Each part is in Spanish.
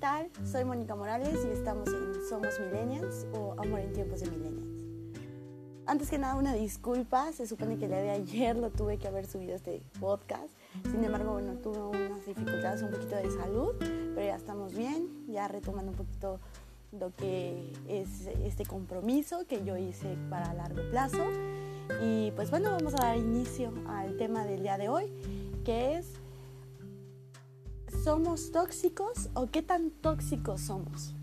tal? Soy Mónica Morales y estamos en Somos Millennials o Amor en tiempos de Millennials. Antes que nada, una disculpa. Se supone que el día de ayer lo tuve que haber subido este podcast. Sin embargo, bueno, tuve unas dificultades, un poquito de salud, pero ya estamos bien, ya retomando un poquito lo que es este compromiso que yo hice para largo plazo. Y pues bueno, vamos a dar inicio al tema del día de hoy, que es ¿somos tóxicos o qué tan tóxicos somos?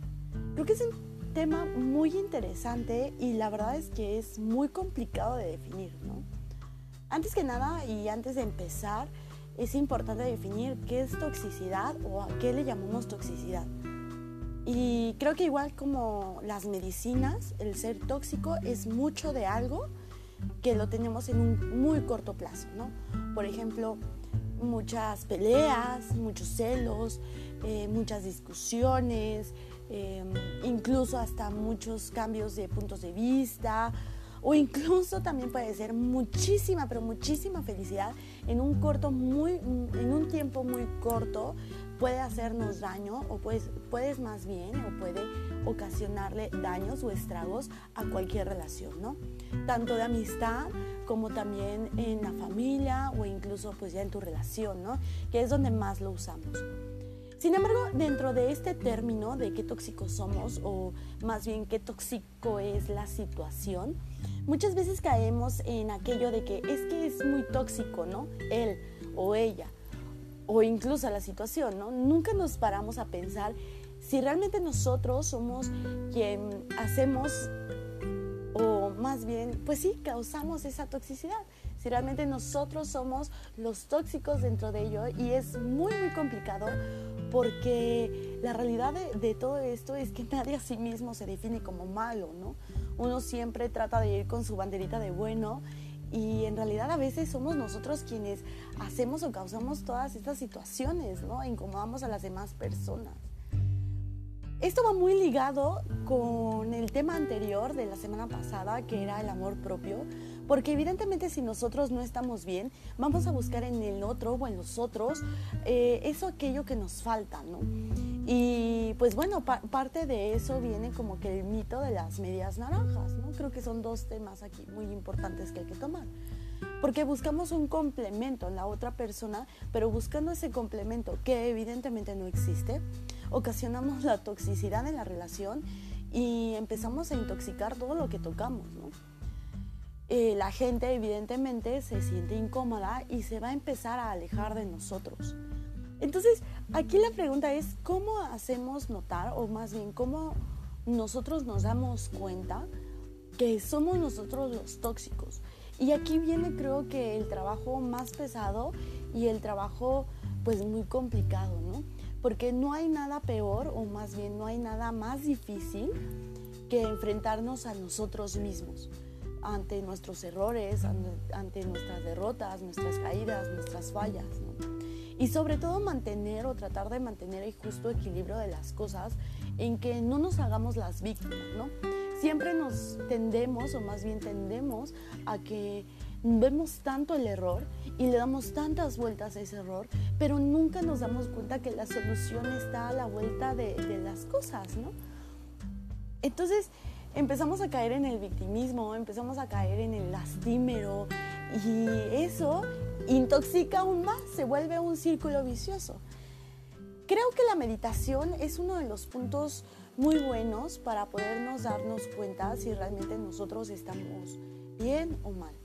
Creo que es un tema muy interesante y la verdad es que es muy complicado de definir, ¿no? Antes que nada y antes de empezar, es importante definir qué es toxicidad o a qué le llamamos toxicidad. Y creo que igual como las medicinas, el ser tóxico es mucho de algo que lo tenemos en un muy corto plazo, ¿no? Por ejemplo, muchas peleas, muchos celos, eh, muchas discusiones, eh, incluso hasta muchos cambios de puntos de vista o incluso también puede ser muchísima, pero muchísima felicidad en un corto muy en un tiempo muy corto puede hacernos daño o puedes, puedes más bien o puede ocasionarle daños o estragos a cualquier relación, ¿no? Tanto de amistad como también en la familia o incluso pues ya en tu relación, ¿no? Que es donde más lo usamos. Sin embargo, dentro de este término de qué tóxicos somos o más bien qué tóxico es la situación, muchas veces caemos en aquello de que es que es muy tóxico, ¿no? Él o ella o incluso la situación, ¿no? Nunca nos paramos a pensar si realmente nosotros somos quien hacemos o más bien, pues sí, causamos esa toxicidad. Si realmente nosotros somos los tóxicos dentro de ello y es muy, muy complicado porque la realidad de, de, todo esto es que nadie a sí mismo se define como malo, ¿no? Uno siempre trata de ir con su banderita de bueno y en realidad a veces somos nosotros quienes hacemos o causamos todas estas situaciones, ¿no? Incomodamos a las demás personas. Esto va muy ligado con el tema anterior de la semana pasada, que era el amor propio, porque evidentemente si nosotros no estamos bien, vamos a buscar en el otro o en los otros eh, eso aquello que nos falta, ¿no? Y pues bueno, parte de eso viene como que el mito de las medias naranjas, ¿no? Creo que son dos temas aquí muy importantes que hay que tomar. Porque buscamos un complemento en la otra persona, pero buscando ese complemento que evidentemente no existe, ocasionamos la toxicidad en la relación y empezamos a intoxicar todo lo que tocamos, ¿no? Eh, la gente evidentemente se siente incómoda y se va a empezar a alejar de nosotros. Entonces, aquí la pregunta es, ¿cómo hacemos notar, o más bien, cómo nosotros nos damos cuenta que somos nosotros los tóxicos? Y aquí viene creo que el trabajo más pesado y el trabajo pues muy complicado, ¿no? porque no hay nada peor o más bien no hay nada más difícil que enfrentarnos a nosotros mismos ante nuestros errores, ante nuestras derrotas, nuestras caídas, nuestras fallas. Y sobre todo mantener o tratar de mantener el justo equilibrio de las cosas en que no nos hagamos las víctimas, ¿no? Siempre nos tendemos, o más bien tendemos, a que vemos tanto el error y le damos tantas vueltas a ese error, pero nunca nos damos cuenta que la solución está a la vuelta de, las cosas, ¿no? Entonces empezamos a caer en el victimismo, empezamos a caer en el lastímero y eso intoxica aún más, se vuelve un círculo vicioso. Creo que la meditación es uno de los puntos muy buenos para podernos darnos cuenta si realmente nosotros estamos bien o mal.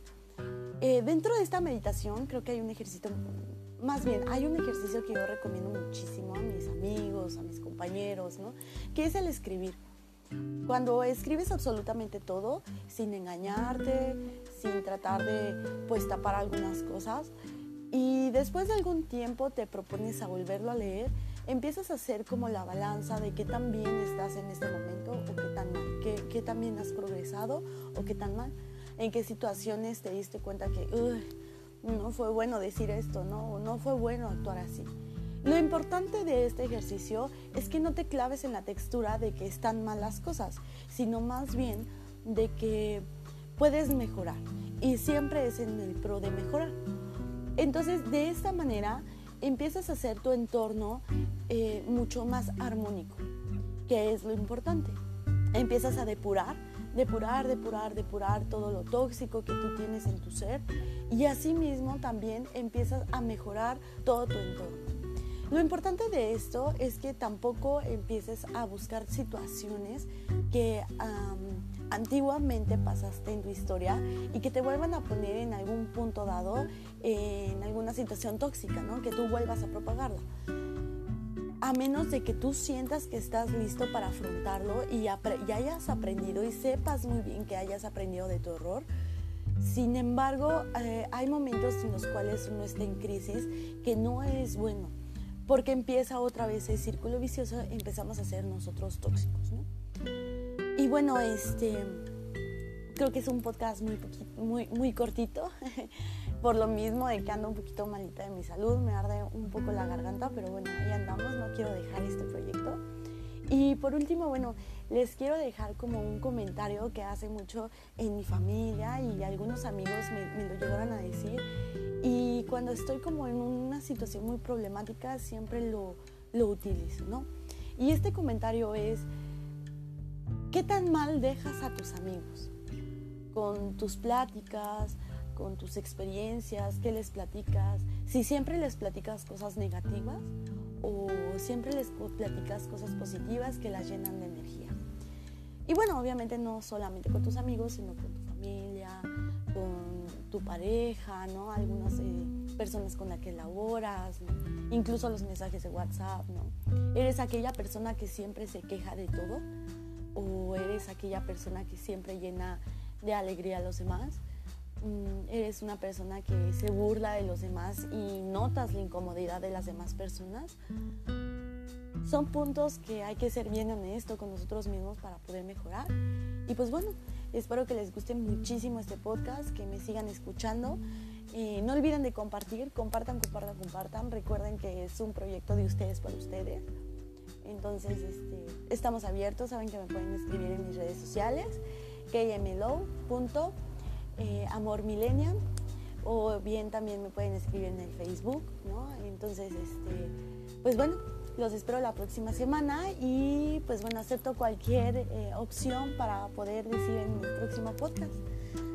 Eh, dentro de esta meditación creo que hay un ejercicio, más bien hay un ejercicio que yo recomiendo muchísimo a mis amigos, a mis compañeros, ¿no? que es el escribir. Cuando escribes absolutamente todo, sin engañarte, sin tratar de pues tapar algunas cosas, y después de algún tiempo te propones a volverlo a leer, empiezas a hacer como la balanza de qué tan bien estás en este momento o qué tan mal, qué, qué tan bien has progresado o qué tan mal en qué situaciones te diste cuenta que no fue bueno decir esto, ¿no? no fue bueno actuar así. Lo importante de este ejercicio es que no te claves en la textura de que están mal las cosas, sino más bien de que puedes mejorar y siempre es en el pro de mejorar. Entonces, de esta manera empiezas a hacer tu entorno eh, mucho más armónico, que es lo importante. Empiezas a depurar, depurar, depurar, depurar todo lo tóxico que tú tienes en tu ser y asimismo también empiezas a mejorar todo tu entorno. Lo importante de esto es que tampoco empieces a buscar situaciones que antiguamente pasaste en tu historia y que te vuelvan a poner en algún punto dado en alguna situación tóxica, ¿no? Que tú vuelvas a propagarla. A menos de que tú sientas que estás listo para afrontarlo y, hayas aprendido y sepas muy bien que hayas aprendido de tu error, sin embargo, eh, hay momentos en los cuales uno está en crisis que no es bueno, porque empieza otra vez el círculo vicioso, empezamos a ser nosotros tóxicos, ¿no? Y bueno, este, creo que es un podcast muy, muy, muy cortito, por lo mismo de que ando un poquito malita de mi salud, me arde un poco la garganta, pero bueno, ahí andamos, no quiero dejar este proyecto. Y por último, bueno, les quiero dejar como un comentario que hace mucho en mi familia y algunos amigos me, me lo llegaron a decir. Y cuando estoy como en una situación muy problemática, siempre lo, lo utilizo, ¿no? Y este comentario es, ¿Qué tan mal dejas a tus amigos? Con tus pláticas, con tus experiencias, ¿qué les platicas? Si siempre les platicas cosas negativas o siempre les platicas cosas positivas que las llenan de energía. Y bueno, obviamente no solamente con tus amigos, sino con tu familia, con tu pareja, ¿no? Algunas eh, personas con las que laboras, incluso los mensajes de WhatsApp, ¿no? Eres aquella persona que siempre se queja de todo o eres aquella persona que siempre llena de alegría a los demás. Mm, eres una persona que se burla de los demás y notas la incomodidad de las demás personas. Son puntos que hay que ser bien honesto con nosotros mismos para poder mejorar. Y pues bueno, espero que les guste muchísimo este podcast, que me sigan escuchando. No olviden de compartir, compartan, compartan, compartan. Recuerden que es un proyecto de ustedes para ustedes. Entonces, este, estamos abiertos, saben que me pueden escribir en mis redes sociales, kmlo.amormillennium o bien también me pueden escribir en el Facebook, ¿no? Entonces, este, pues bueno, los espero la próxima semana y pues bueno, acepto cualquier eh, opción para poder decir en el próximo podcast.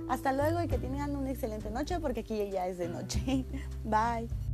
Hasta luego y que tengan una excelente noche porque aquí ya es de noche. Bye.